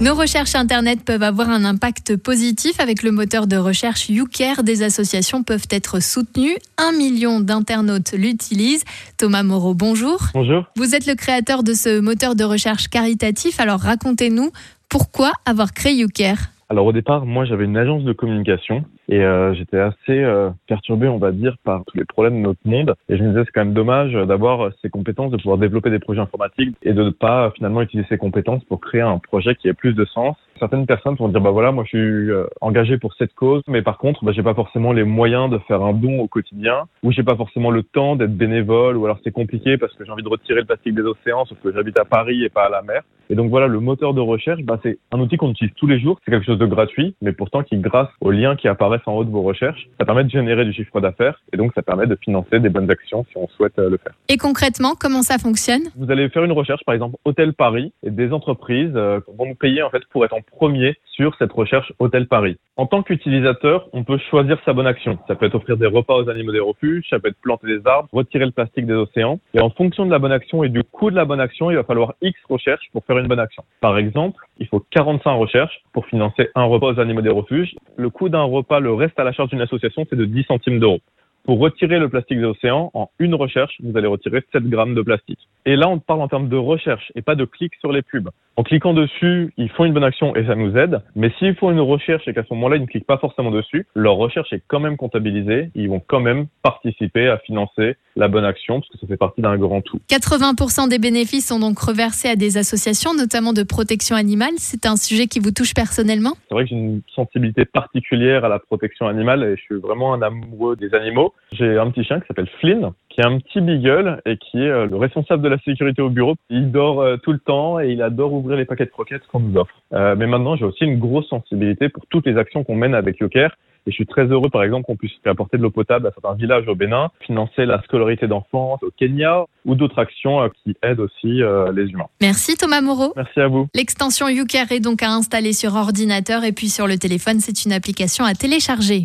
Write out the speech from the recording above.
Nos recherches Internet peuvent avoir un impact positif avec le moteur de recherche YouCare. Des associations peuvent être soutenues. Un million d'internautes l'utilisent. Thomas Moreau, bonjour. Bonjour. Vous êtes le créateur de ce moteur de recherche caritatif. Alors racontez-nous pourquoi avoir créé YouCare alors au départ, moi j'avais une agence de communication et euh, j'étais assez euh, perturbé, on va dire, par tous les problèmes de notre monde. Et je me disais c'est quand même dommage d'avoir ces compétences, de pouvoir développer des projets informatiques et de ne pas finalement utiliser ces compétences pour créer un projet qui ait plus de sens certaines personnes vont dire bah voilà moi je suis euh, engagé pour cette cause mais par contre bah, j'ai pas forcément les moyens de faire un don au quotidien ou j'ai pas forcément le temps d'être bénévole ou alors c'est compliqué parce que j'ai envie de retirer le plastique des océans sauf que j'habite à Paris et pas à la mer et donc voilà le moteur de recherche bah, c'est un outil qu'on utilise tous les jours c'est quelque chose de gratuit mais pourtant qui grâce aux liens qui apparaissent en haut de vos recherches ça permet de générer du chiffre d'affaires et donc ça permet de financer des bonnes actions si on souhaite euh, le faire et concrètement comment ça fonctionne? Vous allez faire une recherche par exemple Hôtel Paris et des entreprises euh, vont nous payer en fait pour être en premier sur cette recherche Hôtel Paris. En tant qu'utilisateur, on peut choisir sa bonne action. Ça peut être offrir des repas aux animaux des refuges, ça peut être planter des arbres, retirer le plastique des océans. Et en fonction de la bonne action et du coût de la bonne action, il va falloir X recherches pour faire une bonne action. Par exemple, il faut 45 recherches pour financer un repas aux animaux des refuges. Le coût d'un repas, le reste à la charge d'une association, c'est de 10 centimes d'euros. Pour retirer le plastique des océans, en une recherche, vous allez retirer 7 grammes de plastique. Et là, on parle en termes de recherche et pas de clic sur les pubs. En cliquant dessus, ils font une bonne action et ça nous aide. Mais s'ils font une recherche et qu'à ce moment-là, ils ne cliquent pas forcément dessus, leur recherche est quand même comptabilisée. Ils vont quand même participer à financer la bonne action parce que ça fait partie d'un grand tout. 80% des bénéfices sont donc reversés à des associations, notamment de protection animale. C'est un sujet qui vous touche personnellement? C'est vrai que j'ai une sensibilité particulière à la protection animale et je suis vraiment un amoureux des animaux. J'ai un petit chien qui s'appelle Flynn qui est un petit beagle et qui est euh, le responsable de la sécurité au bureau. Il dort euh, tout le temps et il adore ouvrir les paquets de croquettes qu'on nous offre. Euh, mais maintenant, j'ai aussi une grosse sensibilité pour toutes les actions qu'on mène avec Yoker. Et je suis très heureux, par exemple, qu'on puisse apporter de l'eau potable à certains villages au Bénin, financer la scolarité d'enfants au Kenya ou d'autres actions qui aident aussi les humains. Merci Thomas Moreau. Merci à vous. L'extension YouCare est donc à installer sur ordinateur et puis sur le téléphone, c'est une application à télécharger.